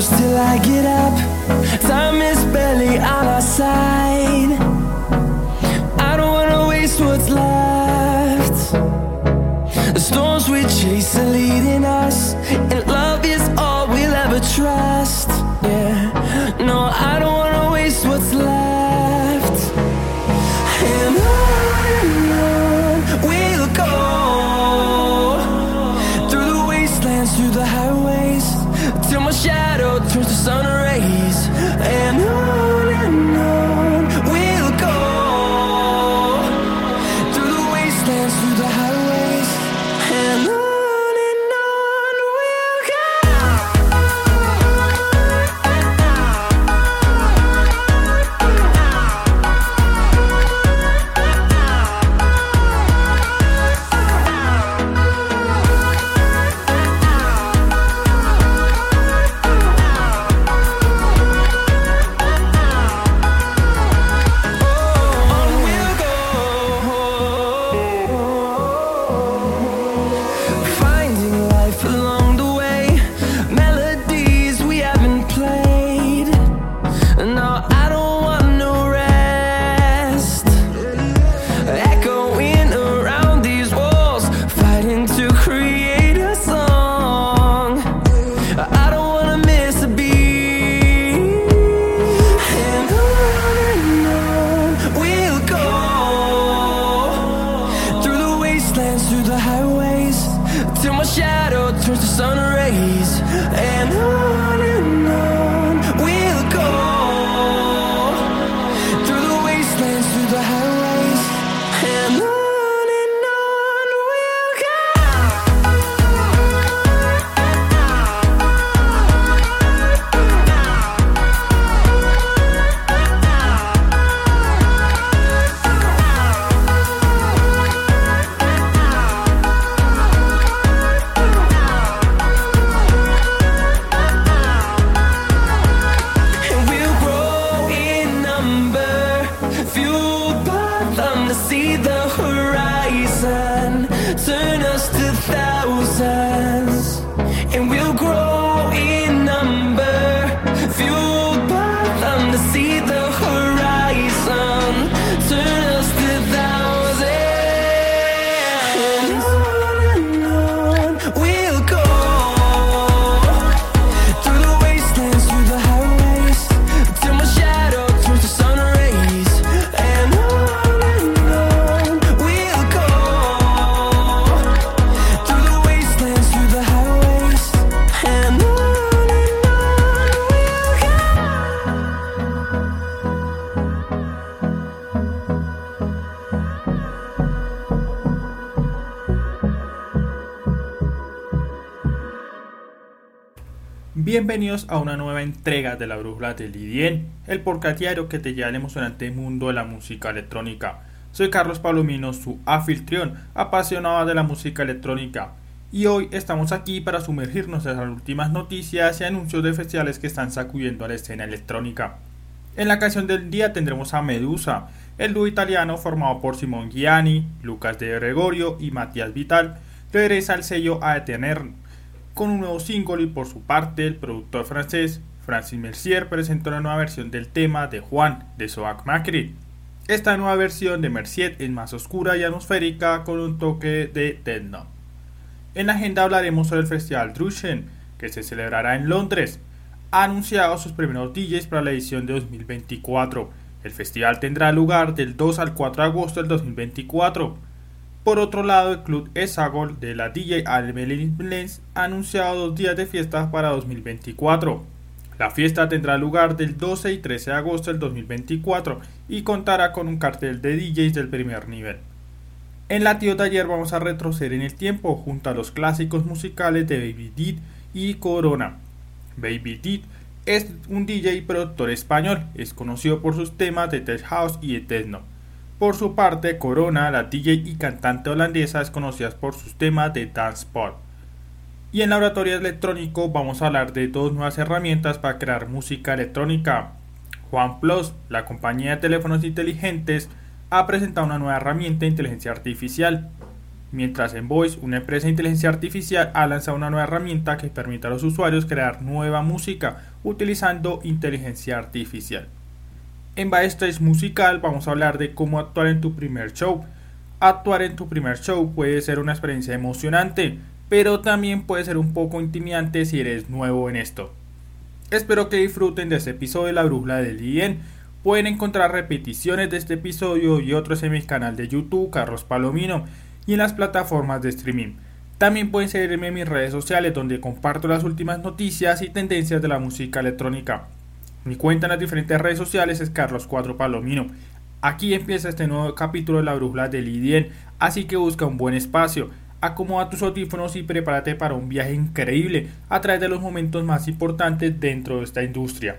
close till I get up. Time is barely on our side. I don't wanna waste what's left. The storms we chase are leading us, days. And I Bienvenidos a una nueva entrega de la Brújula del IDN, el podcast diario que te lleva al emocionante mundo de la música electrónica. Soy Carlos Palomino, su anfitrión, apasionado de la música electrónica, y hoy estamos aquí para sumergirnos en las últimas noticias y anuncios de festivales que están sacudiendo la escena electrónica. En la canción del día tendremos a Medusa, el dúo italiano formado por Simon Gianni, Lucas de Gregorio y Matías Vital, regresa al sello a Etener con un nuevo single y por su parte el productor francés Francis Mercier presentó una nueva versión del tema de Juan de Soak Macri. Esta nueva versión de Mercier es más oscura y atmosférica con un toque de techno. En la agenda hablaremos sobre el festival Drushen, que se celebrará en Londres. Ha anunciado sus primeros DJs para la edición de 2024. El festival tendrá lugar del 2 al 4 de agosto del 2024. Por otro lado, el club Esagol de la DJ Almelin Blends ha anunciado dos días de fiesta para 2024. La fiesta tendrá lugar del 12 y 13 de agosto del 2024 y contará con un cartel de DJs del primer nivel. En la tío de ayer vamos a retroceder en el tiempo junto a los clásicos musicales de Baby Did y Corona. Baby Did es un DJ productor español, es conocido por sus temas de tech house y de techno. Por su parte, Corona, la DJ y cantante holandesa, es conocida por sus temas de dance pop. Y en laboratorio electrónico vamos a hablar de dos nuevas herramientas para crear música electrónica. OnePlus, la compañía de teléfonos inteligentes, ha presentado una nueva herramienta de inteligencia artificial. mientras en Voice, una empresa de inteligencia artificial ha lanzado una nueva herramienta que permite a los usuarios crear nueva música utilizando inteligencia artificial. En Backstage Musical vamos a hablar de cómo actuar en tu primer show. Actuar en tu primer show puede ser una experiencia emocionante, pero también puede ser un poco intimidante si eres nuevo en esto. Espero que disfruten de este episodio de La Brújula del IEN. Pueden encontrar repeticiones de este episodio y otros en mi canal de YouTube, Carlos Palomino, y en las plataformas de streaming. También pueden seguirme en mis redes sociales donde comparto las últimas noticias y tendencias de la música electrónica. Mi cuenta en las diferentes redes sociales es Carlos4 Palomino. Aquí empieza este nuevo capítulo de la brújula del IDN, así que busca un buen espacio, acomoda tus audífonos y prepárate para un viaje increíble a través de los momentos más importantes dentro de esta industria.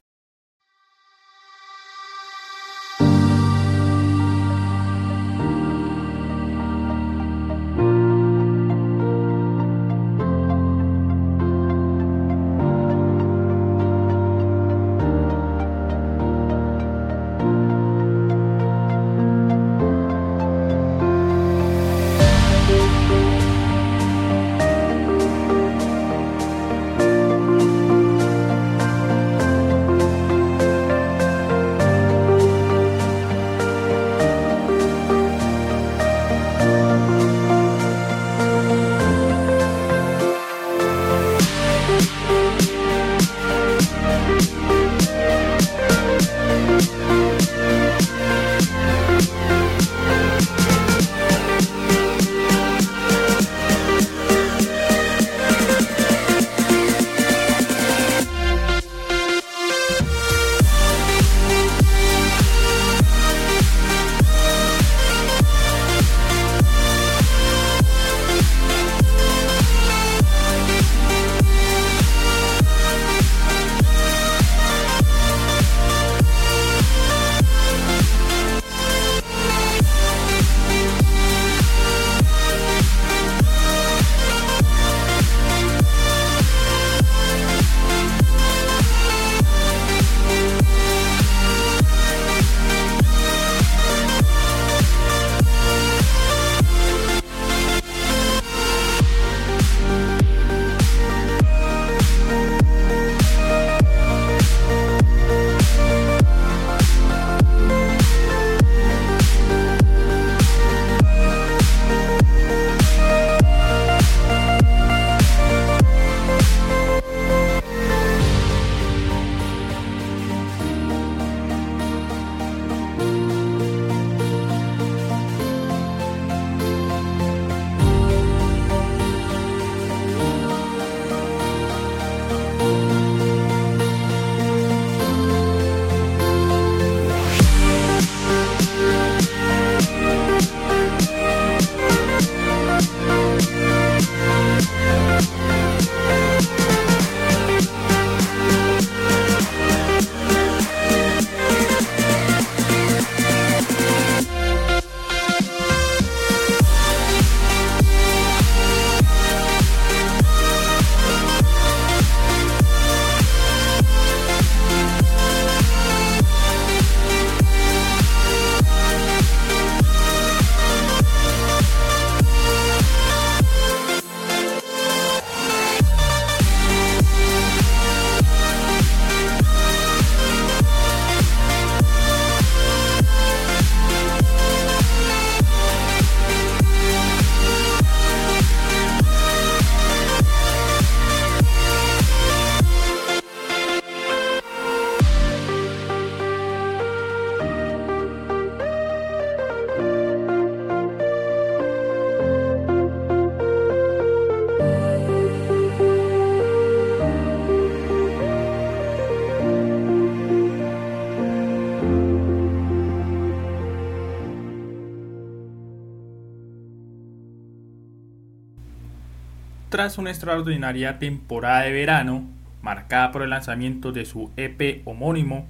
Tras una extraordinaria temporada de verano, marcada por el lanzamiento de su EP homónimo,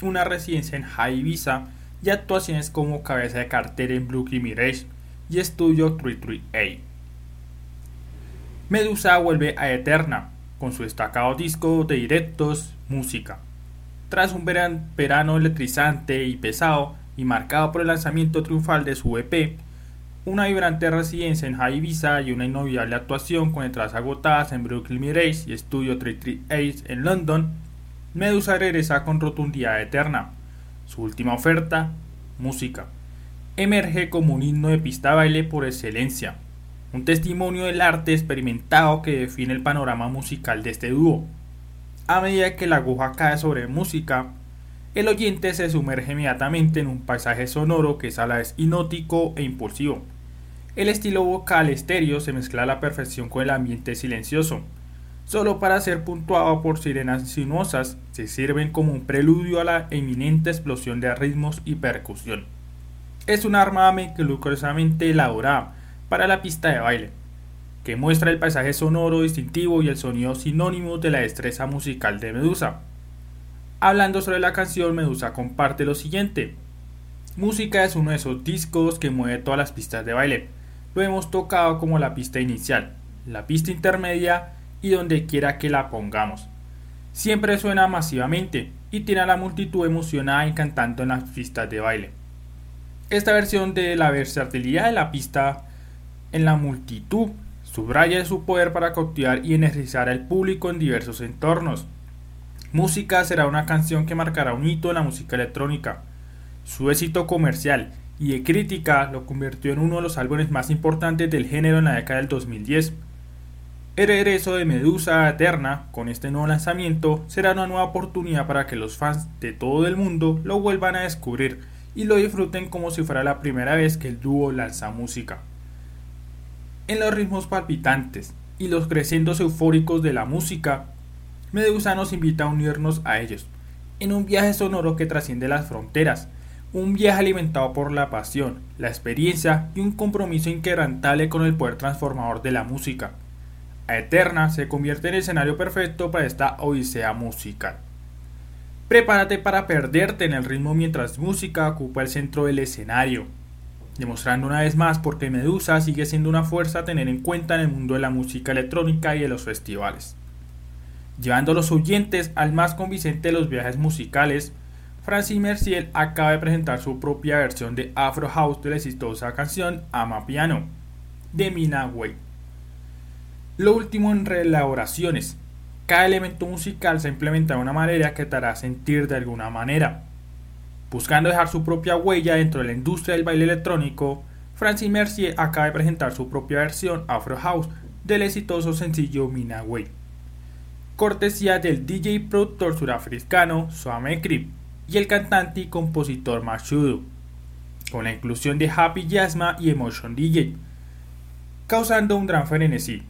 una residencia en Ibiza y actuaciones como cabeza de cartel en Blue Mirage y Estudio 338. Medusa vuelve a Eterna con su destacado disco de directos Música. Tras un verano electrizante y pesado y marcado por el lanzamiento triunfal de su EP, una vibrante residencia en Ibiza y una inolvidable actuación con entradas agotadas en Brooklyn Mirage y Estudio 338 en London, Medusa regresa con rotundidad eterna. Su última oferta, música. Emerge como un himno de pista baile por excelencia, un testimonio del arte experimentado que define el panorama musical de este dúo. A medida que la aguja cae sobre música, el oyente se sumerge inmediatamente en un paisaje sonoro que es a la vez hipnótico e impulsivo. El estilo vocal estéreo se mezcla a la perfección con el ambiente silencioso. Solo para ser puntuado por sirenas sinuosas, se sirven como un preludio a la eminente explosión de ritmos y percusión. Es un arma meticulosamente elaborada para la pista de baile, que muestra el paisaje sonoro distintivo y el sonido sinónimo de la destreza musical de Medusa. Hablando sobre la canción, Medusa comparte lo siguiente. Música es uno de esos discos que mueve todas las pistas de baile. Lo hemos tocado como la pista inicial, la pista intermedia y donde quiera que la pongamos. Siempre suena masivamente y tiene a la multitud emocionada y cantando en las pistas de baile. Esta versión de la versatilidad de la pista en la multitud subraya su poder para cautivar y energizar al público en diversos entornos. Música será una canción que marcará un hito en la música electrónica. Su éxito comercial y de crítica lo convirtió en uno de los álbumes más importantes del género en la década del 2010. El regreso de Medusa Eterna con este nuevo lanzamiento será una nueva oportunidad para que los fans de todo el mundo lo vuelvan a descubrir y lo disfruten como si fuera la primera vez que el dúo lanza música. En los ritmos palpitantes y los crescendos eufóricos de la música, Medusa nos invita a unirnos a ellos, en un viaje sonoro que trasciende las fronteras, un viaje alimentado por la pasión, la experiencia y un compromiso inquebrantable con el poder transformador de la música. A Eterna se convierte en el escenario perfecto para esta odisea musical. Prepárate para perderte en el ritmo mientras música ocupa el centro del escenario demostrando una vez más por qué Medusa sigue siendo una fuerza a tener en cuenta en el mundo de la música electrónica y de los festivales. Llevando a los oyentes al más convincente de los viajes musicales, Francis Mercier acaba de presentar su propia versión de Afro House de la exitosa canción Ama Piano, de Mina Way. Lo último en reelaboraciones. Cada elemento musical se ha implementado de una manera que te hará sentir de alguna manera. Buscando dejar su propia huella dentro de la industria del baile electrónico, Francis Mercier acaba de presentar su propia versión Afro House del exitoso sencillo Mina Way. Cortesía del DJ productor surafricano Swame Crip y el cantante y compositor Mashudu, con la inclusión de Happy Yasma y Emotion DJ, causando un gran frenesí.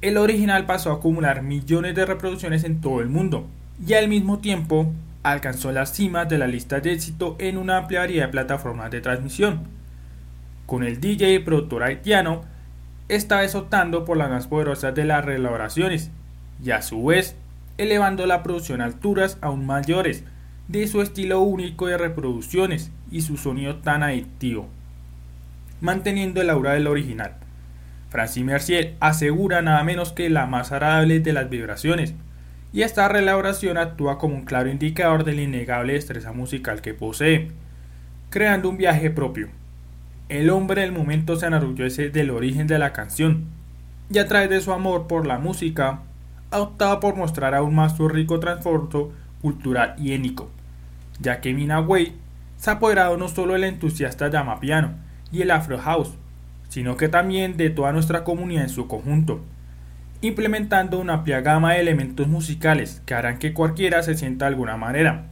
El original pasó a acumular millones de reproducciones en todo el mundo y al mismo tiempo alcanzó las cimas de la lista de éxito en una amplia variedad de plataformas de transmisión, con el DJ y productor haitiano esta vez por las más poderosas de las reelaboraciones y a su vez elevando la producción a alturas aún mayores de su estilo único de reproducciones y su sonido tan adictivo, manteniendo el aura del original. Francis Mercier asegura nada menos que la más agradable de las vibraciones, y esta reelaboración actúa como un claro indicador de la innegable destreza musical que posee, creando un viaje propio. El hombre del momento se enorgullece del origen de la canción, y a través de su amor por la música, ha optado por mostrar aún más su rico trasfondo cultural y étnico, ya que Mina Way se ha apoderado no solo del entusiasta llama piano y el afro house, sino que también de toda nuestra comunidad en su conjunto, implementando una amplia gama de elementos musicales que harán que cualquiera se sienta de alguna manera.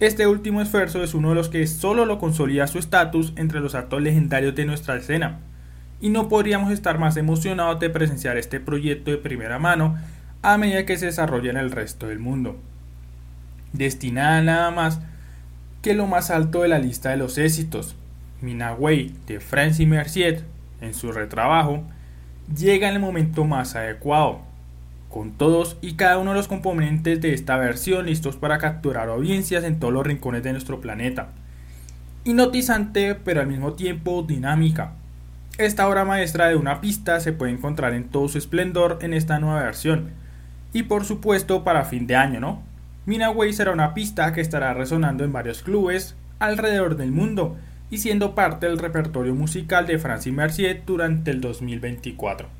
Este último esfuerzo es uno de los que solo lo consolida su estatus entre los actos legendarios de nuestra escena, y no podríamos estar más emocionados de presenciar este proyecto de primera mano a medida que se desarrolla en el resto del mundo. Destinada nada más que lo más alto de la lista de los éxitos, Mina Way de Francis Mercier, en su retrabajo, llega en el momento más adecuado, con todos y cada uno de los componentes de esta versión listos para capturar audiencias en todos los rincones de nuestro planeta. Hipnotizante pero al mismo tiempo dinámica. Esta obra maestra de una pista se puede encontrar en todo su esplendor en esta nueva versión. Y por supuesto para fin de año, ¿no? Minaway será una pista que estará resonando en varios clubes alrededor del mundo y siendo parte del repertorio musical de Francis Mercier durante el 2024.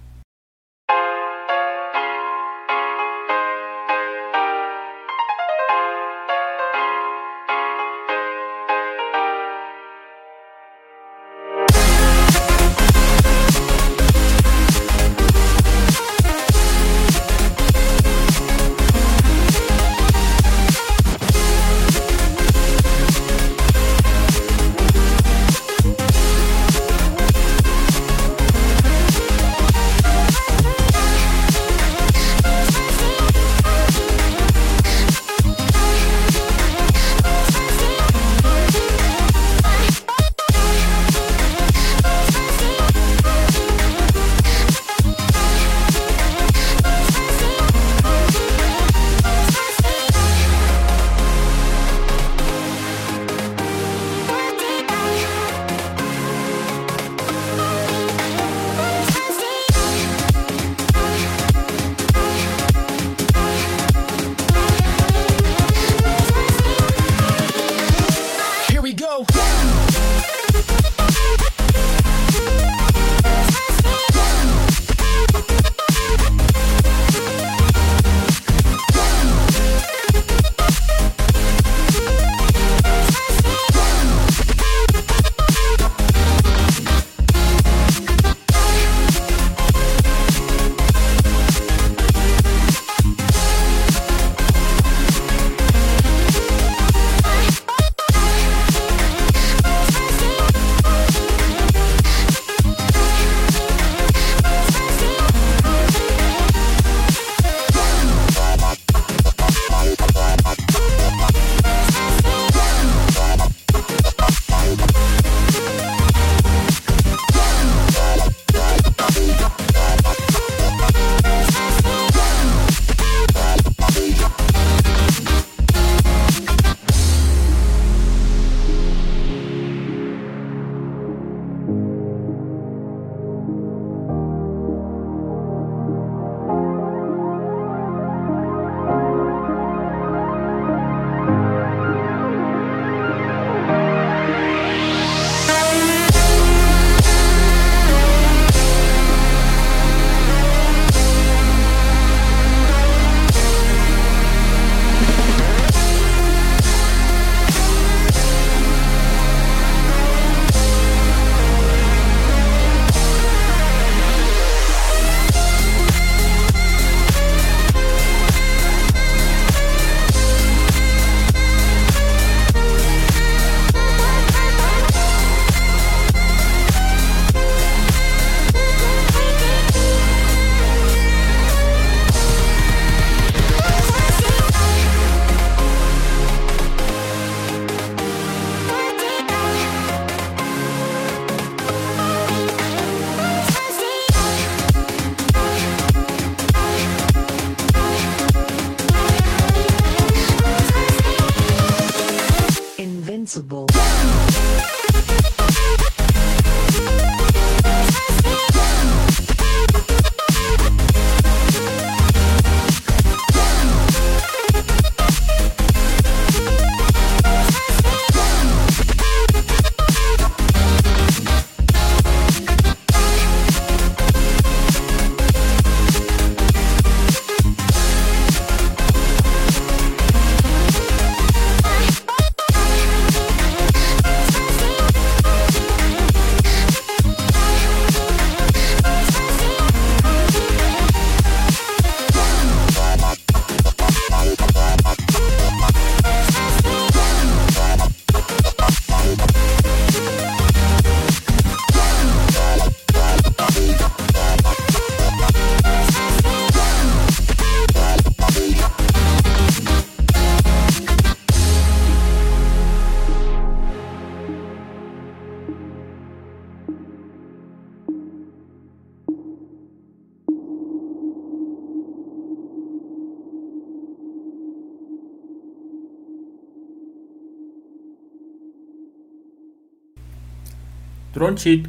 Tronchit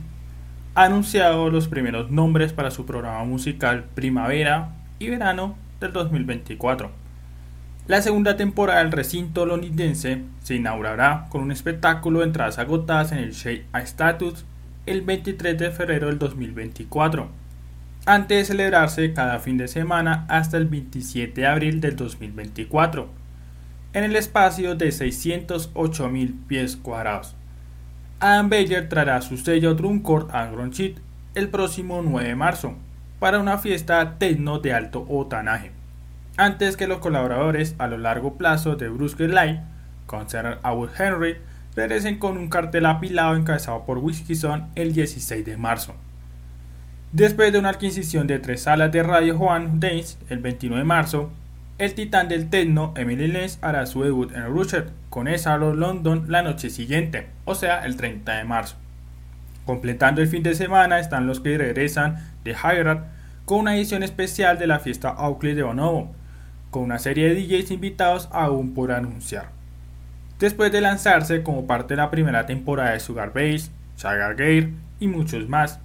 ha anunciado los primeros nombres para su programa musical Primavera y Verano del 2024. La segunda temporada del recinto londinense se inaugurará con un espectáculo de entradas agotadas en el Shea Status el 23 de febrero del 2024, antes de celebrarse cada fin de semana hasta el 27 de abril del 2024, en el espacio de 608.000 pies cuadrados. Adam Bayer traerá su sello Drumcore a Gronchit el próximo 9 de marzo para una fiesta techno de alto otanaje antes que los colaboradores a lo largo plazo de Bruce Light, Concert Our Henry, regresen con un cartel apilado encabezado por Whiskeyson el 16 de marzo. Después de una adquisición de tres salas de radio Juan Danes el 29 de marzo, el titán del techno Emily Lenz hará su debut en Rusher con Esalo London la noche siguiente, o sea el 30 de marzo. Completando el fin de semana están los que regresan de Hyrat con una edición especial de la fiesta Auckland de Bonobo, con una serie de DJs invitados aún por anunciar. Después de lanzarse como parte de la primera temporada de Sugar Bass, Sugar Gate y muchos más,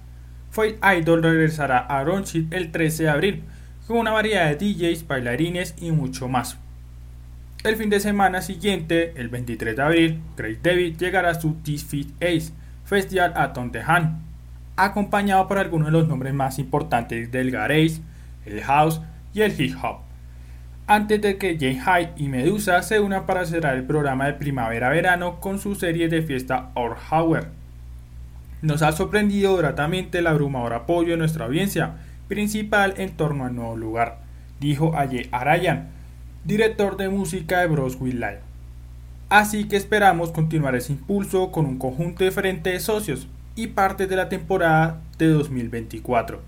Fight Idol regresará a Ronchit el 13 de abril con una variedad de DJs, bailarines y mucho más. El fin de semana siguiente, el 23 de abril, Craig David llegará a su T-Fit Ace Festival a Tontehan, acompañado por algunos de los nombres más importantes del garage, el house y el hip hop antes de que Jay Hyde y Medusa se unan para cerrar el programa de primavera-verano con su serie de fiesta Hour. Nos ha sorprendido gratamente el abrumador apoyo de nuestra audiencia, principal en torno al nuevo lugar, dijo Aye Arayan, director de música de Broswell Live. Así que esperamos continuar ese impulso con un conjunto diferente de socios y parte de la temporada de 2024.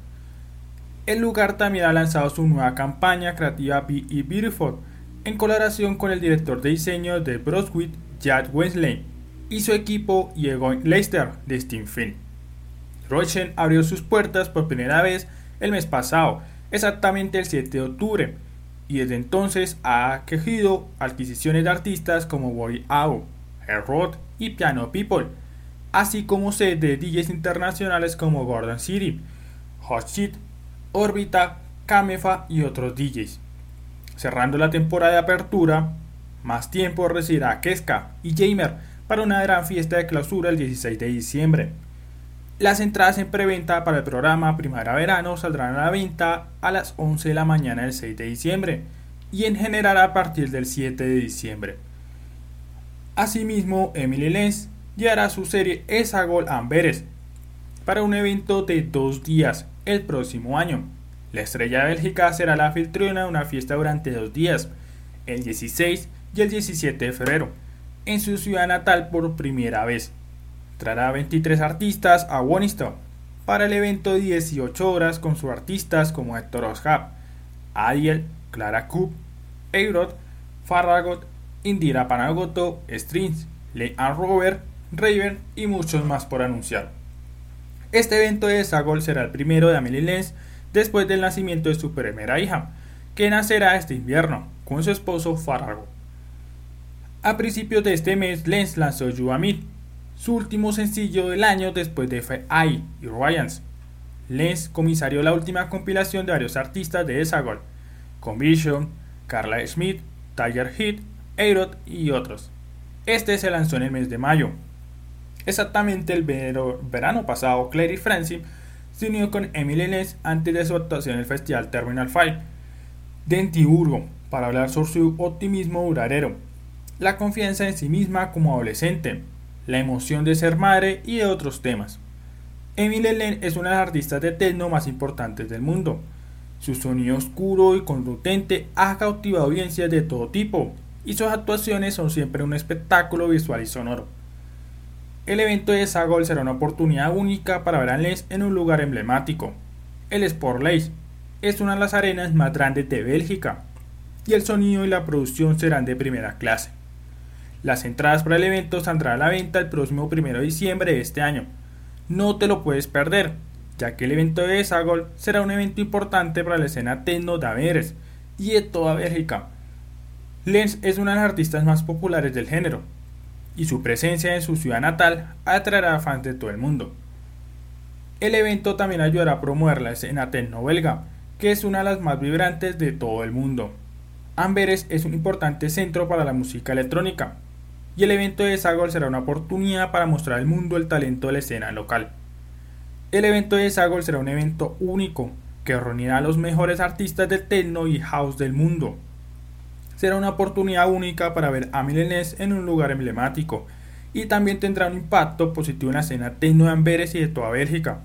El lugar también ha lanzado su nueva campaña creativa Be e Beautiful, en colaboración con el director de diseño de Brunswick, Chad Wesley, y su equipo Egon Leicester de Steam Film. Rochen abrió sus puertas por primera vez el mes pasado, exactamente el 7 de octubre, y desde entonces ha acogido adquisiciones de artistas como Boy Ao, Rod y Piano People, así como sede de DJs internacionales como Gordon City, Hot Shit Orbita, Camefa y otros DJs. Cerrando la temporada de apertura, más tiempo recibirá Keska y Jamer para una gran fiesta de clausura el 16 de diciembre. Las entradas en preventa para el programa Primavera-Verano saldrán a la venta a las 11 de la mañana del 6 de diciembre y en general a partir del 7 de diciembre. Asimismo, Emily Lenz llevará su serie Esa Gol Amberes para un evento de dos días el próximo año. La estrella Bélgica será la anfitriona de una fiesta durante dos días, el 16 y el 17 de febrero, en su ciudad natal por primera vez. Traerá 23 artistas a Woniston para el evento de 18 horas con sus artistas como Héctor Oshab, Adiel, Clara Coop, Eirod, Farragot, Indira Panagoto, Strings, Leanne Robert, Raven y muchos más por anunciar. Este evento de Sagol será el primero de Amelie Lenz después del nacimiento de su primera hija, que nacerá este invierno, con su esposo Farrago. A principios de este mes, Lenz lanzó You su último sencillo del año después de F.I. y Ryans. Lenz comisarió la última compilación de varios artistas de Sagol, Conviction, Carla Schmidt, Tiger Heat, Aerot y otros. Este se lanzó en el mes de mayo. Exactamente el verano pasado, Clary Francis se unió con Emily Lenz antes de su actuación en el festival Terminal 5 de Entiburgo para hablar sobre su optimismo duradero, la confianza en sí misma como adolescente, la emoción de ser madre y de otros temas. Emily Lenz es una de las artistas de techno más importantes del mundo. Su sonido oscuro y contundente ha cautivado audiencias de todo tipo, y sus actuaciones son siempre un espectáculo visual y sonoro. El evento de Sagol será una oportunidad única para ver a Les en un lugar emblemático. El Sport Lace es una de las arenas más grandes de Bélgica y el sonido y la producción serán de primera clase. Las entradas para el evento saldrán a la venta el próximo 1 de diciembre de este año. No te lo puedes perder, ya que el evento de Sagol será un evento importante para la escena techno de Amberes y de toda Bélgica. Lenz es una de las artistas más populares del género, y su presencia en su ciudad natal atraerá a fans de todo el mundo. El evento también ayudará a promover la escena techno belga, que es una de las más vibrantes de todo el mundo. Amberes es un importante centro para la música electrónica, y el evento de Sagol será una oportunidad para mostrar al mundo el talento de la escena local. El evento de Sagol será un evento único que reunirá a los mejores artistas del techno y house del mundo. Será una oportunidad única para ver a Milenés en un lugar emblemático y también tendrá un impacto positivo en la escena techno de Amberes y de toda Bélgica.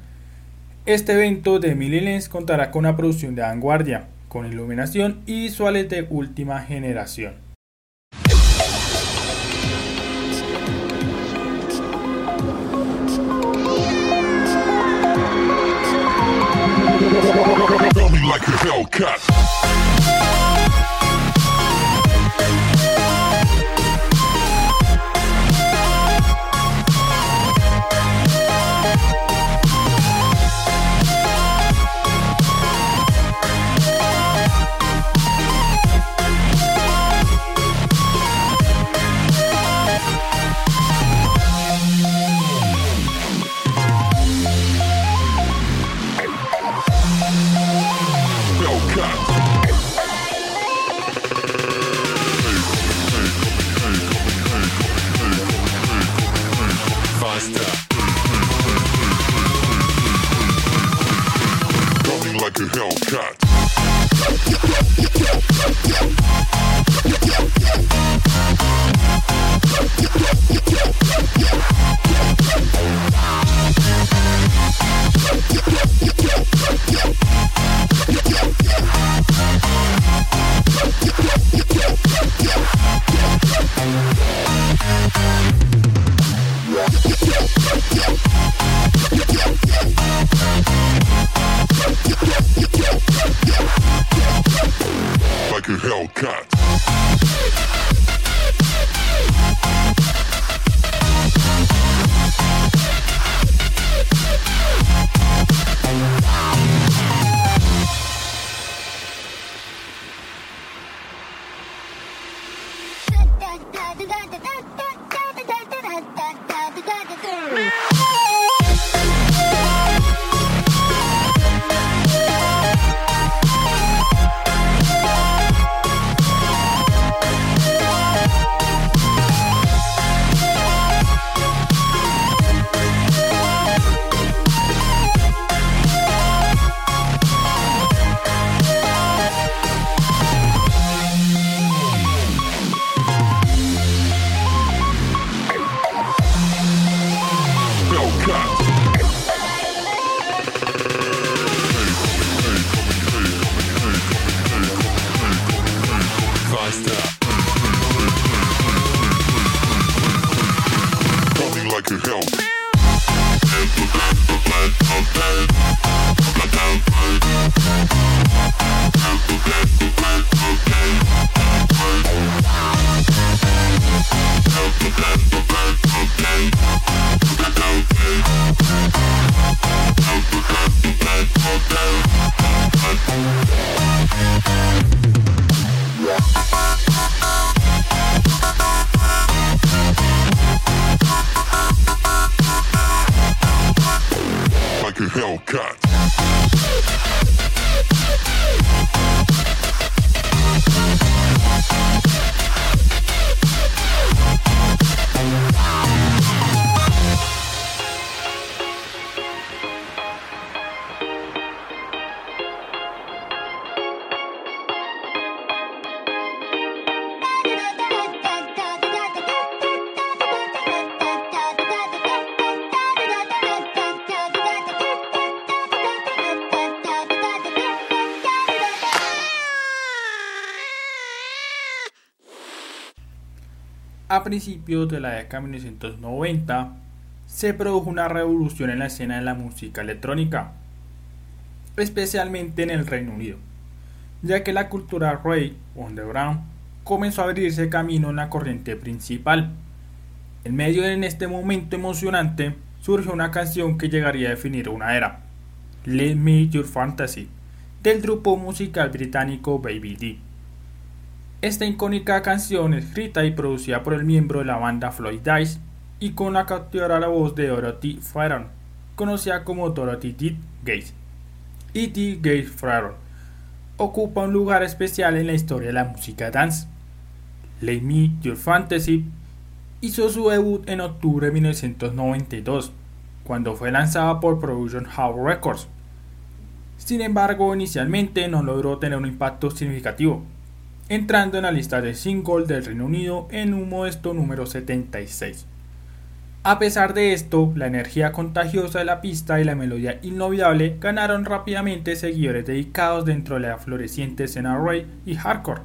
Este evento de Milenés contará con una producción de vanguardia, con iluminación y visuales de última generación. Like a Hellcat. A principios de la década de 1990 se produjo una revolución en la escena de la música electrónica, especialmente en el Reino Unido, ya que la cultura rey underground comenzó a abrirse camino en la corriente principal. En medio de este momento emocionante surgió una canción que llegaría a definir una era, Let Me Your Fantasy, del grupo musical británico Baby D. Esta icónica canción, escrita y producida por el miembro de la banda Floyd Dice y con la la voz de Dorothy Farron, conocida como Dorothy D. Gates, y T. Gates Farron, ocupa un lugar especial en la historia de la música dance. Lay Me Your Fantasy hizo su debut en octubre de 1992, cuando fue lanzada por Production House Records. Sin embargo, inicialmente no logró tener un impacto significativo, entrando en la lista de singles del Reino Unido en un modesto número 76. A pesar de esto, la energía contagiosa de la pista y la melodía inolvidable ganaron rápidamente seguidores dedicados dentro de la floreciente escena Ray y hardcore.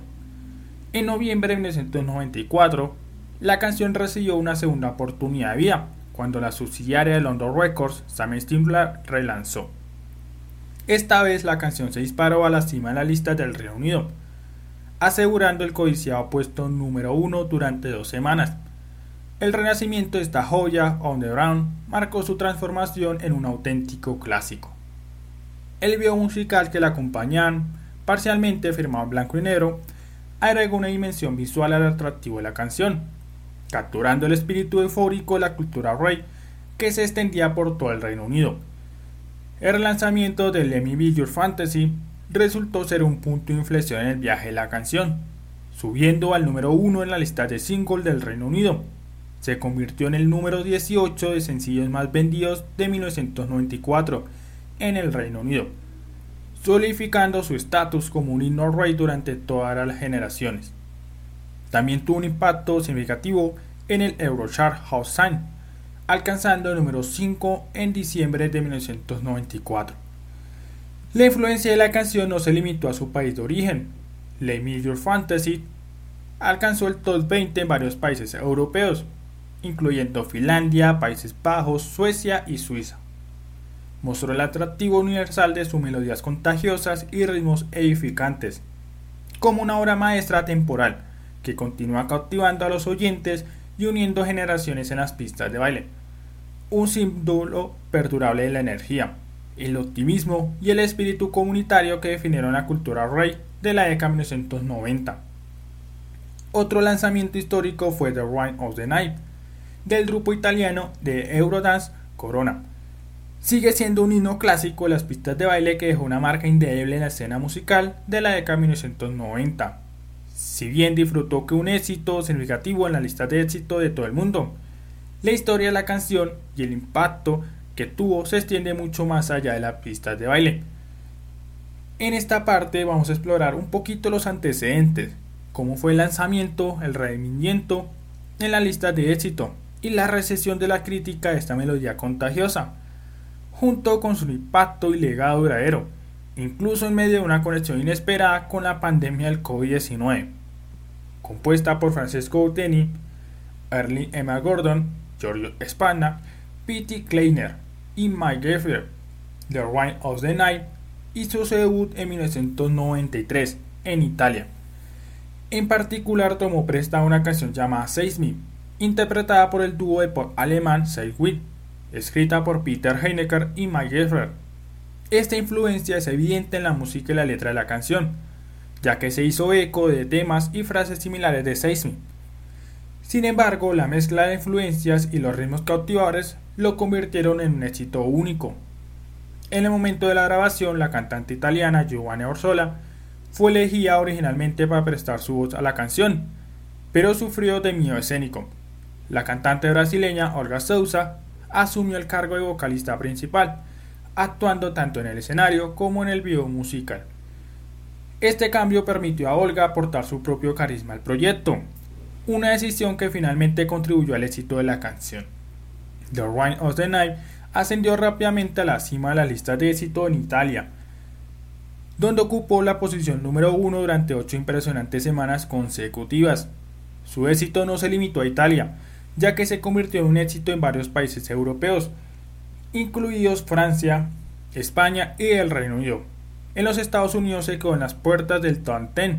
En noviembre de 1994, la canción recibió una segunda oportunidad de vida, cuando la subsidiaria de London Records, Sam Stimler, relanzó. Esta vez la canción se disparó a la cima de la lista del Reino Unido, asegurando el codiciado puesto número uno durante dos semanas. El renacimiento de esta joya on the ground marcó su transformación en un auténtico clásico. El video musical que la acompañan, parcialmente firmado en blanco y negro, agregó una dimensión visual al atractivo de la canción, capturando el espíritu eufórico de la cultura rey que se extendía por todo el Reino Unido. El lanzamiento de Let Me Fantasy resultó ser un punto de inflexión en el viaje de la canción, subiendo al número uno en la lista de singles del Reino Unido. Se convirtió en el número 18 de sencillos más vendidos de 1994 en el Reino Unido, solidificando su estatus como un himno rey durante todas las generaciones. También tuvo un impacto significativo en el Eurochart House Sign, alcanzando el número 5 en diciembre de 1994. La influencia de la canción no se limitó a su país de origen. La Major Fantasy alcanzó el top 20 en varios países europeos, incluyendo Finlandia, Países Bajos, Suecia y Suiza. Mostró el atractivo universal de sus melodías contagiosas y ritmos edificantes, como una obra maestra temporal que continúa cautivando a los oyentes y uniendo generaciones en las pistas de baile. Un símbolo perdurable de la energía, el optimismo y el espíritu comunitario que definieron la cultura rey de la década de 1990. Otro lanzamiento histórico fue The Rhyme of the Night, del grupo italiano de Eurodance Corona. Sigue siendo un himno clásico de las pistas de baile que dejó una marca indeleble en la escena musical de la década de 1990 si bien disfrutó que un éxito significativo en la lista de éxito de todo el mundo. La historia de la canción y el impacto que tuvo se extiende mucho más allá de las pistas de baile. En esta parte vamos a explorar un poquito los antecedentes, cómo fue el lanzamiento, el rendimiento en la lista de éxito y la recesión de la crítica de esta melodía contagiosa, junto con su impacto y legado duradero incluso en medio de una conexión inesperada con la pandemia del COVID-19. Compuesta por Francesco Uteni, Early Emma Gordon, Giorgio Spana, Pete Kleiner y Mike Geffler, The Wine of the Night hizo su debut en 1993 en Italia. En particular tomó presta una canción llamada Save Me, interpretada por el dúo de pop alemán Save escrita por Peter Heinecker y Mike Geffler esta influencia es evidente en la música y la letra de la canción, ya que se hizo eco de temas y frases similares de Seismic. Sin embargo, la mezcla de influencias y los ritmos cautivadores lo convirtieron en un éxito único. En el momento de la grabación, la cantante italiana Giovanna Orsola fue elegida originalmente para prestar su voz a la canción, pero sufrió de miedo escénico. La cantante brasileña Olga Souza asumió el cargo de vocalista principal, actuando tanto en el escenario como en el video musical. Este cambio permitió a Olga aportar su propio carisma al proyecto, una decisión que finalmente contribuyó al éxito de la canción. The Wine of the Night ascendió rápidamente a la cima de la lista de éxito en Italia, donde ocupó la posición número uno durante ocho impresionantes semanas consecutivas. Su éxito no se limitó a Italia, ya que se convirtió en un éxito en varios países europeos, incluidos Francia, España y el Reino Unido. En los Estados Unidos se quedó en las puertas del top 10,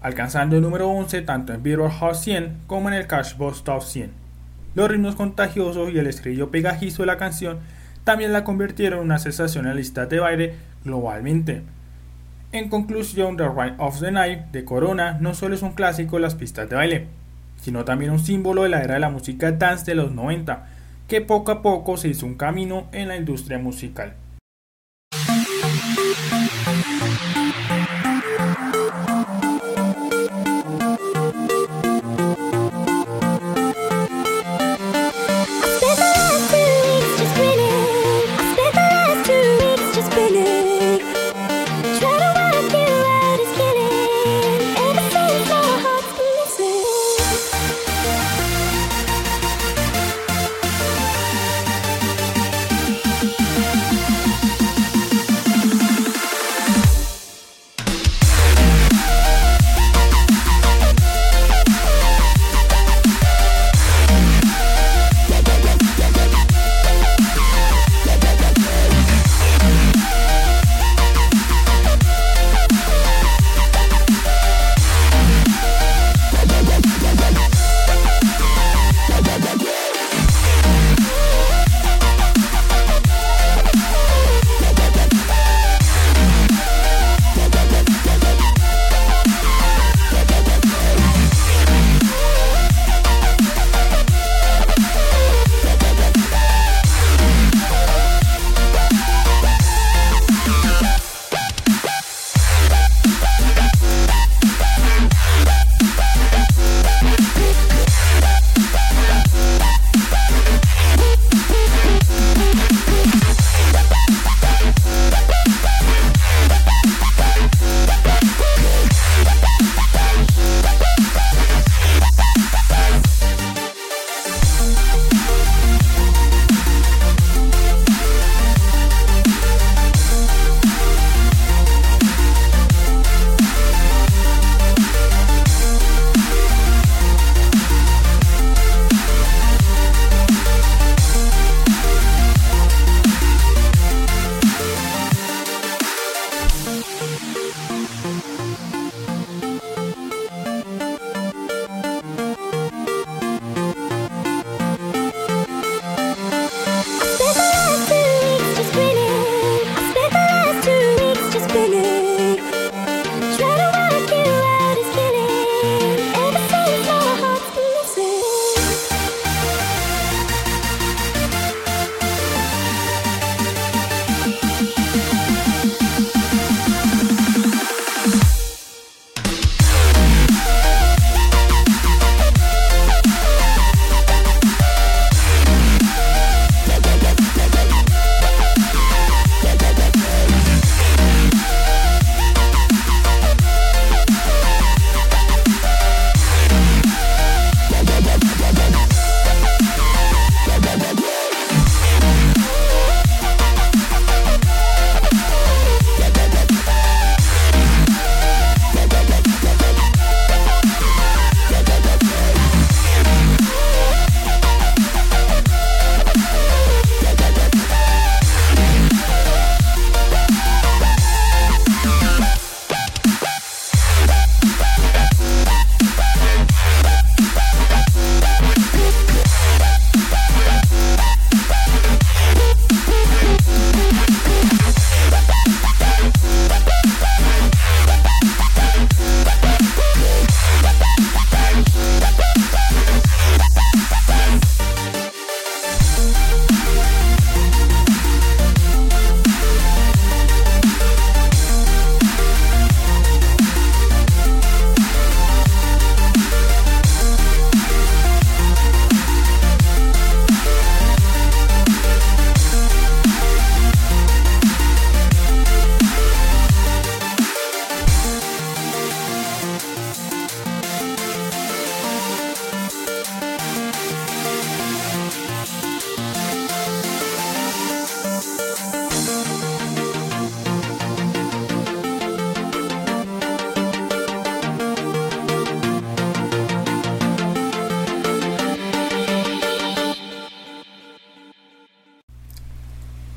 alcanzando el número 11 tanto en Billboard Hot 100 como en el Cashbox Top 100. Los ritmos contagiosos y el estribillo pegajizo de la canción también la convirtieron en una sensación en la lista de baile globalmente. En conclusión, The Ride of the Night de Corona no solo es un clásico de las pistas de baile, sino también un símbolo de la era de la música dance de los 90, que poco a poco se hizo un camino en la industria musical.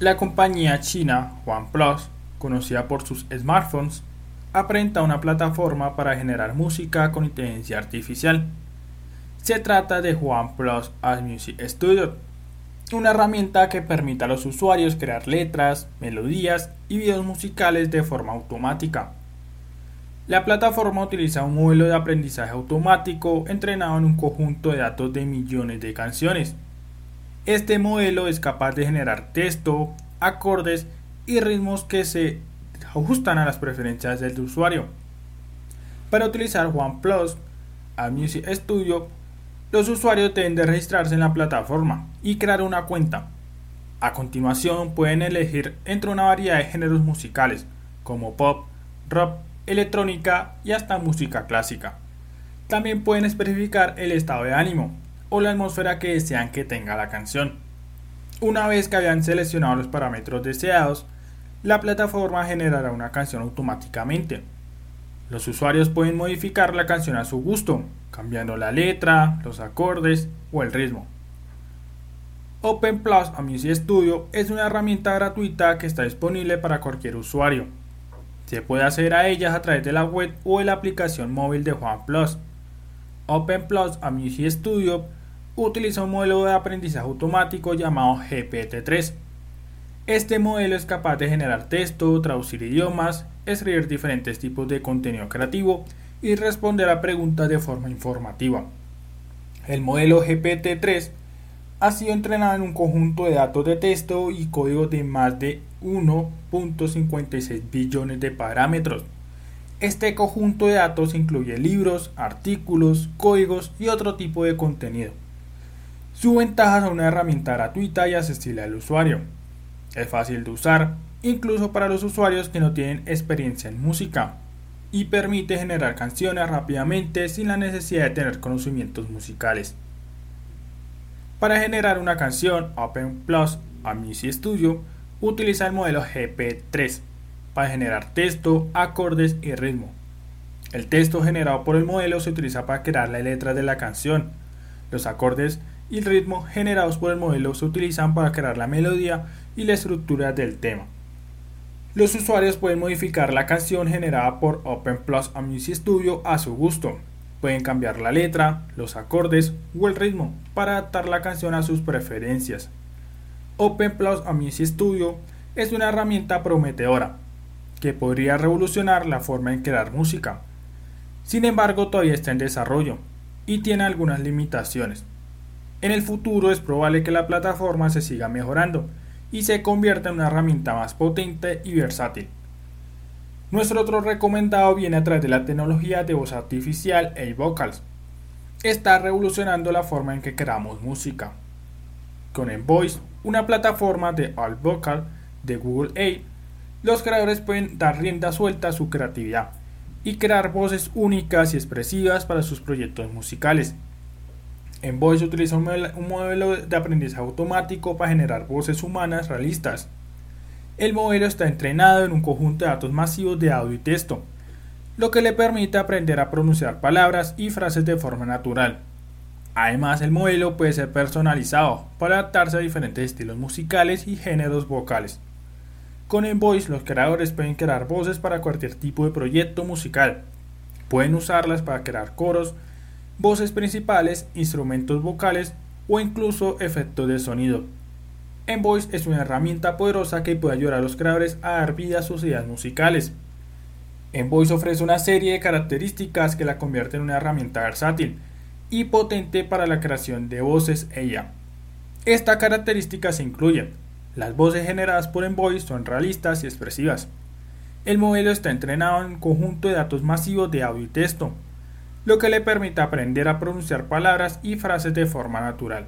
La compañía china OnePlus, conocida por sus smartphones, aprenda una plataforma para generar música con inteligencia artificial. Se trata de OnePlus Music Studio, una herramienta que permite a los usuarios crear letras, melodías y videos musicales de forma automática. La plataforma utiliza un modelo de aprendizaje automático entrenado en un conjunto de datos de millones de canciones. Este modelo es capaz de generar texto, acordes y ritmos que se ajustan a las preferencias del usuario. Para utilizar OnePlus a Music Studio, los usuarios deben de registrarse en la plataforma y crear una cuenta. A continuación pueden elegir entre una variedad de géneros musicales como pop, rock, electrónica y hasta música clásica. También pueden especificar el estado de ánimo o la atmósfera que desean que tenga la canción. Una vez que hayan seleccionado los parámetros deseados, la plataforma generará una canción automáticamente. Los usuarios pueden modificar la canción a su gusto, cambiando la letra, los acordes o el ritmo. Open Plus Music Studio es una herramienta gratuita que está disponible para cualquier usuario. Se puede acceder a ellas a través de la web o de la aplicación móvil de OnePlus. Open Plus Music Studio utiliza un modelo de aprendizaje automático llamado GPT-3 este modelo es capaz de generar texto, traducir idiomas, escribir diferentes tipos de contenido creativo y responder a preguntas de forma informativa. El modelo GPT-3 ha sido entrenado en un conjunto de datos de texto y código de más de 1.56 billones de parámetros. Este conjunto de datos incluye libros, artículos, códigos y otro tipo de contenido. Su ventaja es una herramienta gratuita y accesible al usuario. Es fácil de usar, incluso para los usuarios que no tienen experiencia en música, y permite generar canciones rápidamente sin la necesidad de tener conocimientos musicales. Para generar una canción, Open Plus a Music Studio utiliza el modelo GP3 para generar texto, acordes y ritmo. El texto generado por el modelo se utiliza para crear la letra de la canción. Los acordes y el ritmo generados por el modelo se utilizan para crear la melodía y la estructura del tema. Los usuarios pueden modificar la canción generada por Open Plus Music Studio a su gusto. Pueden cambiar la letra, los acordes o el ritmo para adaptar la canción a sus preferencias. Open Plus Music Studio es una herramienta prometedora que podría revolucionar la forma en crear música. Sin embargo, todavía está en desarrollo y tiene algunas limitaciones. En el futuro es probable que la plataforma se siga mejorando y se convierta en una herramienta más potente y versátil. Nuestro otro recomendado viene a través de la tecnología de voz artificial A-Vocals. Está revolucionando la forma en que creamos música. Con Envoice, una plataforma de Alt Vocal de Google A, los creadores pueden dar rienda suelta a su creatividad y crear voces únicas y expresivas para sus proyectos musicales. En Voice utiliza un modelo de aprendizaje automático para generar voces humanas realistas. El modelo está entrenado en un conjunto de datos masivos de audio y texto, lo que le permite aprender a pronunciar palabras y frases de forma natural. Además, el modelo puede ser personalizado para adaptarse a diferentes estilos musicales y géneros vocales. Con Envoice, los creadores pueden crear voces para cualquier tipo de proyecto musical. Pueden usarlas para crear coros, voces principales, instrumentos vocales o incluso efectos de sonido. Envoice es una herramienta poderosa que puede ayudar a los creadores a dar vida a sus ideas musicales. Envoice ofrece una serie de características que la convierten en una herramienta versátil y potente para la creación de voces ella. Esta característica se incluye las voces generadas por Envoice son realistas y expresivas. El modelo está entrenado en un conjunto de datos masivos de audio y texto, lo que le permite aprender a pronunciar palabras y frases de forma natural.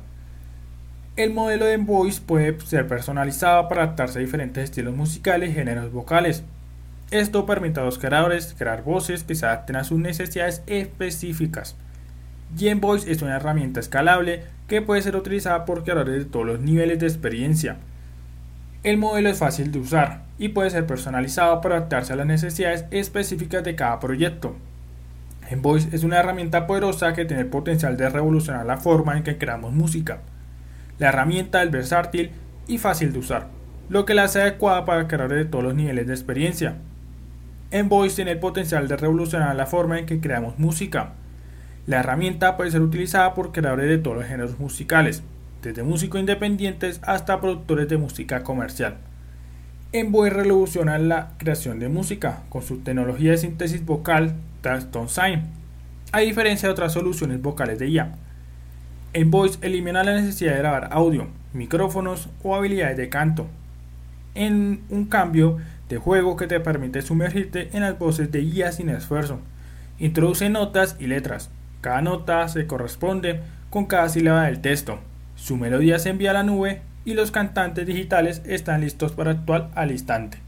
El modelo de Voice puede ser personalizado para adaptarse a diferentes estilos musicales y géneros vocales. Esto permite a los creadores crear voces que se adapten a sus necesidades específicas. Voice es una herramienta escalable que puede ser utilizada por creadores de todos los niveles de experiencia. El modelo es fácil de usar y puede ser personalizado para adaptarse a las necesidades específicas de cada proyecto. Envoice es una herramienta poderosa que tiene el potencial de revolucionar la forma en que creamos música. La herramienta es versátil y fácil de usar. lo que la hace adecuada para creadores de todos los niveles de experiencia. Envoice tiene el potencial de revolucionar la forma en que creamos música. La herramienta puede ser utilizada por creadores de todos los géneros musicales, desde músicos independientes hasta productores de música comercial. Envoy revoluciona la creación de música con su tecnología de síntesis vocal Taston Sign, a diferencia de otras soluciones vocales de IA. Envoice elimina la necesidad de grabar audio, micrófonos o habilidades de canto, en un cambio de juego que te permite sumergirte en las voces de IA sin esfuerzo. Introduce notas y letras. Cada nota se corresponde con cada sílaba del texto. Su melodía se envía a la nube y los cantantes digitales están listos para actuar al instante.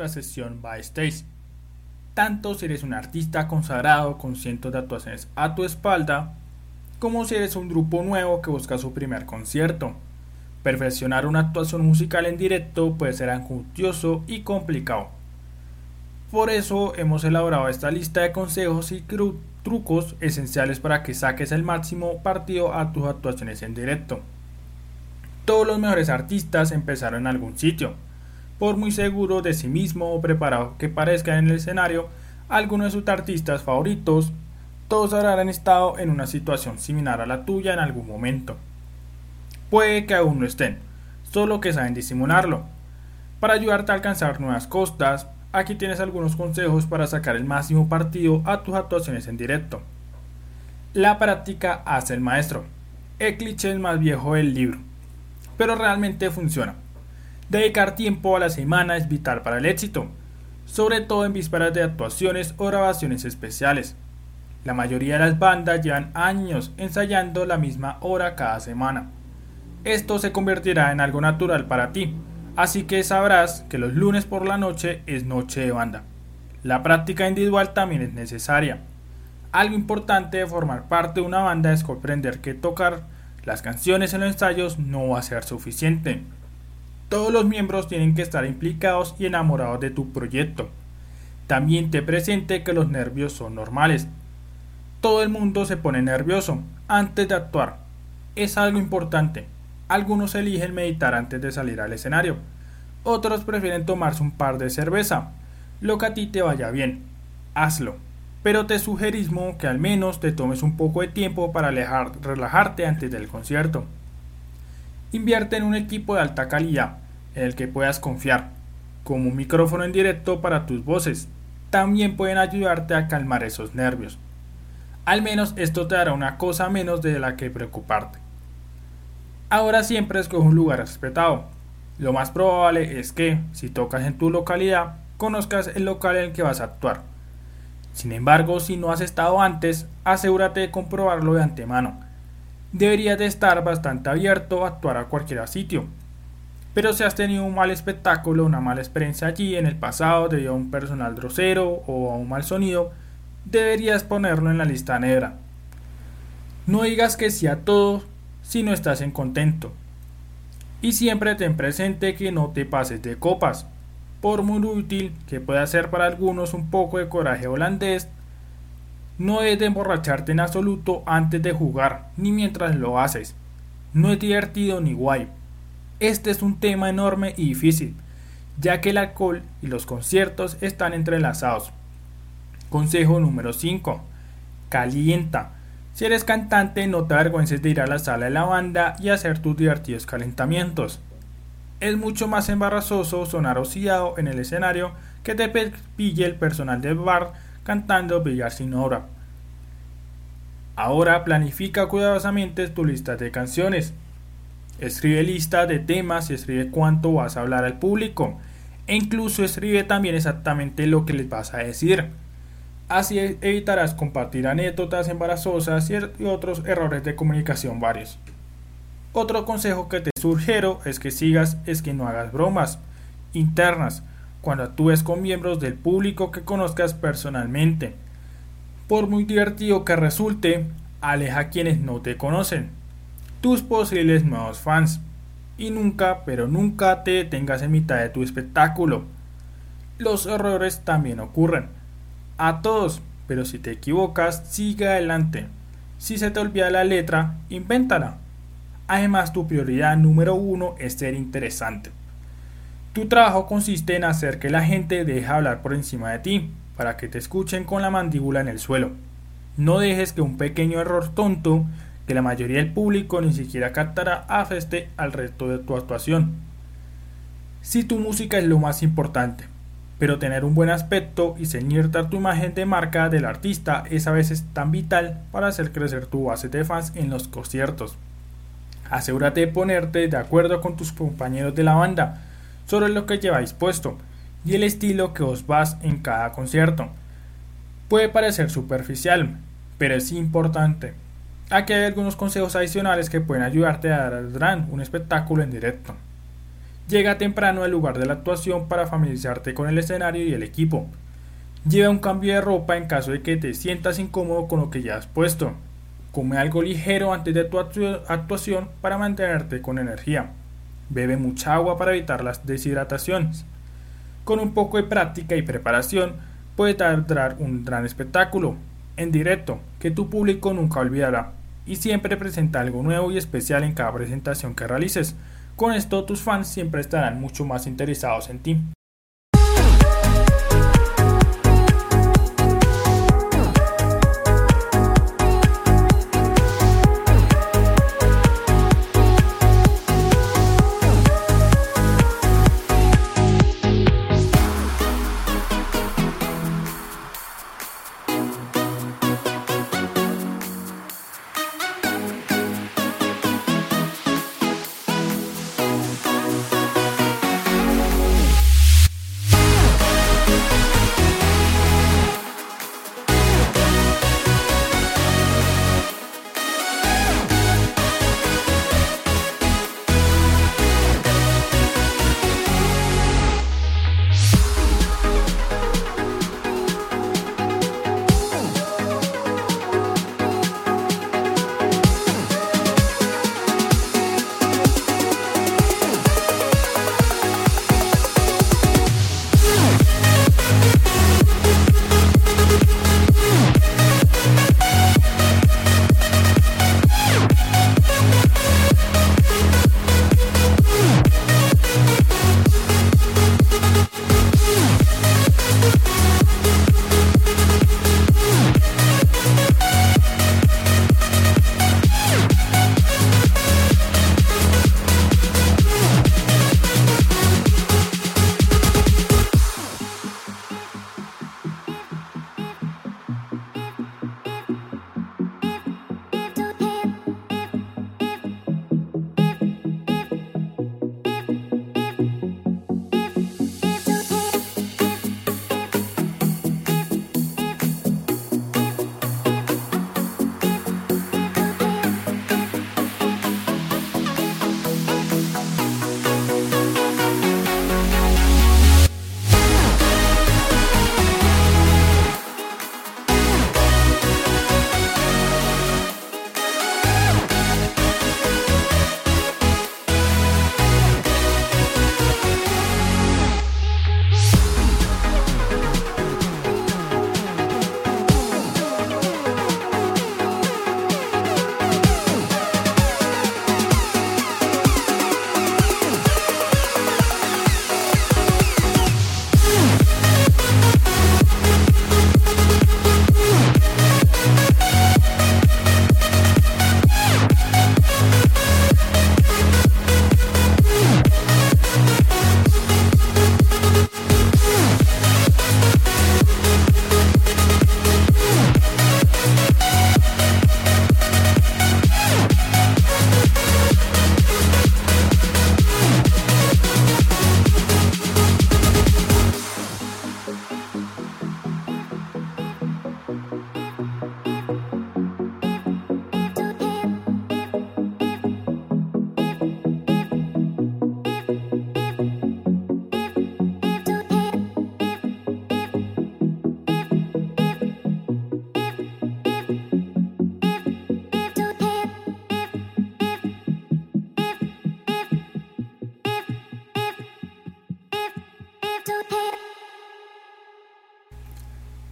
Nuestra sesión by stage. Tanto si eres un artista consagrado con cientos de actuaciones a tu espalda, como si eres un grupo nuevo que busca su primer concierto. Perfeccionar una actuación musical en directo puede ser angustioso y complicado. Por eso hemos elaborado esta lista de consejos y trucos esenciales para que saques el máximo partido a tus actuaciones en directo. Todos los mejores artistas empezaron en algún sitio por muy seguro de sí mismo o preparado que parezca en el escenario, algunos de sus artistas favoritos, todos habrán estado en una situación similar a la tuya en algún momento. Puede que aún no estén, solo que saben disimularlo. Para ayudarte a alcanzar nuevas costas, aquí tienes algunos consejos para sacar el máximo partido a tus actuaciones en directo. La práctica hace el maestro. El cliché es más viejo del libro, pero realmente funciona. Dedicar tiempo a la semana es vital para el éxito, sobre todo en vísperas de actuaciones o grabaciones especiales. La mayoría de las bandas llevan años ensayando la misma hora cada semana. Esto se convertirá en algo natural para ti, así que sabrás que los lunes por la noche es noche de banda. La práctica individual también es necesaria. Algo importante de formar parte de una banda es comprender que tocar las canciones en los ensayos no va a ser suficiente. Todos los miembros tienen que estar implicados y enamorados de tu proyecto. También te presente que los nervios son normales, todo el mundo se pone nervioso antes de actuar. Es algo importante. Algunos eligen meditar antes de salir al escenario. Otros prefieren tomarse un par de cerveza. Lo que a ti te vaya bien. Hazlo. Pero te sugerismo que al menos te tomes un poco de tiempo para relajarte antes del concierto. Invierte en un equipo de alta calidad en el que puedas confiar, como un micrófono en directo para tus voces. También pueden ayudarte a calmar esos nervios. Al menos esto te dará una cosa menos de la que preocuparte. Ahora siempre escoge un lugar respetado. Lo más probable es que, si tocas en tu localidad, conozcas el local en el que vas a actuar. Sin embargo, si no has estado antes, asegúrate de comprobarlo de antemano. Deberías de estar bastante abierto a actuar a cualquier sitio. Pero si has tenido un mal espectáculo, una mala experiencia allí en el pasado debido a un personal grosero o a un mal sonido, deberías ponerlo en la lista negra. No digas que sí a todo si no estás en contento. Y siempre ten presente que no te pases de copas. Por muy útil que pueda ser para algunos un poco de coraje holandés, no es de emborracharte en absoluto antes de jugar, ni mientras lo haces. No es divertido ni guay. Este es un tema enorme y difícil, ya que el alcohol y los conciertos están entrelazados. Consejo número 5. Calienta. Si eres cantante, no te avergüences de ir a la sala de la banda y hacer tus divertidos calentamientos. Es mucho más embarazoso sonar oxidado en el escenario que te pille el personal del bar cantando billar sin hora. Ahora planifica cuidadosamente tu lista de canciones. Escribe lista de temas y escribe cuánto vas a hablar al público. E incluso escribe también exactamente lo que les vas a decir. Así evitarás compartir anécdotas embarazosas y otros errores de comunicación varios. Otro consejo que te sugiero es que sigas es que no hagas bromas internas cuando actúes con miembros del público que conozcas personalmente. Por muy divertido que resulte, aleja a quienes no te conocen, tus posibles nuevos fans. Y nunca, pero nunca te detengas en mitad de tu espectáculo. Los errores también ocurren a todos, pero si te equivocas, sigue adelante. Si se te olvida la letra, invéntala. Además, tu prioridad número uno es ser interesante. Tu trabajo consiste en hacer que la gente deje hablar por encima de ti, para que te escuchen con la mandíbula en el suelo. No dejes que un pequeño error tonto, que la mayoría del público ni siquiera captará, afeste al resto de tu actuación. Si tu música es lo más importante, pero tener un buen aspecto y ceñirte tu imagen de marca del artista es a veces tan vital para hacer crecer tu base de fans en los conciertos. Asegúrate de ponerte de acuerdo con tus compañeros de la banda sobre lo que lleváis puesto y el estilo que os vas en cada concierto. Puede parecer superficial, pero es importante. Aquí hay algunos consejos adicionales que pueden ayudarte a dar un espectáculo en directo. Llega temprano al lugar de la actuación para familiarizarte con el escenario y el equipo. Lleva un cambio de ropa en caso de que te sientas incómodo con lo que ya has puesto. Come algo ligero antes de tu actuación para mantenerte con energía. Bebe mucha agua para evitar las deshidrataciones. Con un poco de práctica y preparación puede dar un gran espectáculo en directo que tu público nunca olvidará y siempre presenta algo nuevo y especial en cada presentación que realices con esto tus fans siempre estarán mucho más interesados en ti.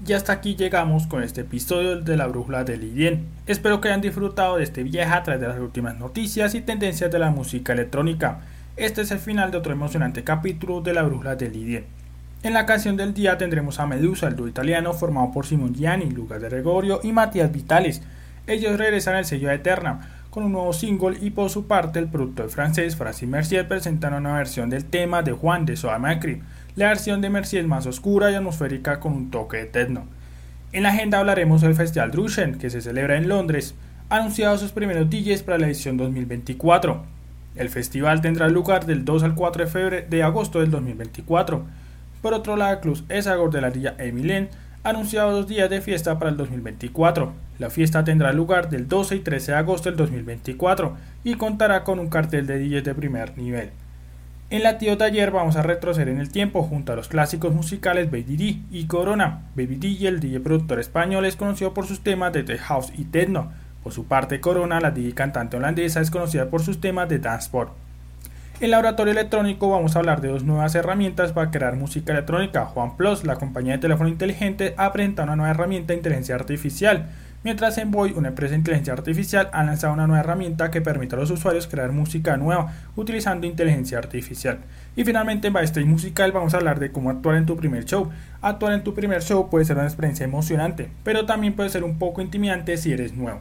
Y hasta aquí llegamos con este episodio de la Brújula de Lidien. Espero que hayan disfrutado de este viaje a través de las últimas noticias y tendencias de la música electrónica. Este es el final de otro emocionante capítulo de la Brújula de Lidien. En la canción del día tendremos a Medusa, el dúo italiano formado por Simon Gianni, Lucas de Gregorio y Matías Vitalis. Ellos regresan al sello de Eterna con un nuevo single y por su parte el productor francés Francis Mercier presenta una versión del tema de Juan de Soda Macri la versión de Mercy es más oscura y atmosférica con un toque de techno. En la agenda hablaremos del Festival Drushen, que se celebra en Londres, anunciado sus primeros DJs para la edición 2024. El festival tendrá lugar del 2 al 4 de, febrero, de agosto del 2024. Por otro lado, Club Esagor de la Villa Emilien ha anunciado dos días de fiesta para el 2024. La fiesta tendrá lugar del 12 y 13 de agosto del 2024 y contará con un cartel de DJs de primer nivel. En la Tío Taller vamos a retroceder en el tiempo junto a los clásicos musicales Baby D y Corona. Baby D el DJ productor español es conocido por sus temas de The House y Techno. Por su parte, Corona, la DJ cantante holandesa, es conocida por sus temas de Danceport. En laboratorio electrónico vamos a hablar de dos nuevas herramientas para crear música electrónica. OnePlus, la compañía de teléfono inteligente, ha presentado una nueva herramienta de inteligencia artificial mientras Envoy, una empresa de inteligencia artificial, ha lanzado una nueva herramienta que permite a los usuarios crear música nueva utilizando inteligencia artificial. Y finalmente en Backstage Musical vamos a hablar de cómo actuar en tu primer show. Actuar en tu primer show puede ser una experiencia emocionante, pero también puede ser un poco intimidante si eres nuevo.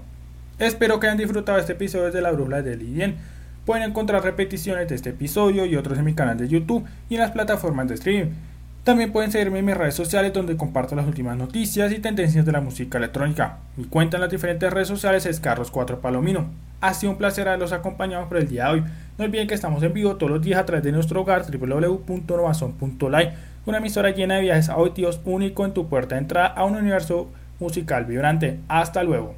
Espero que hayan disfrutado este episodio de la brújula de Lidien. Pueden encontrar repeticiones de este episodio y otros en mi canal de YouTube y en las plataformas de streaming. También pueden seguirme en mis redes sociales donde comparto las últimas noticias y tendencias de la música electrónica. Mi cuenta en las diferentes redes sociales es Carlos4 Palomino. Ha sido un placer haberlos acompañado por el día de hoy. No olviden que estamos en vivo todos los días a través de nuestro hogar www.novazon.live, una emisora llena de viajes audios único en tu puerta de entrada a un universo musical vibrante. Hasta luego.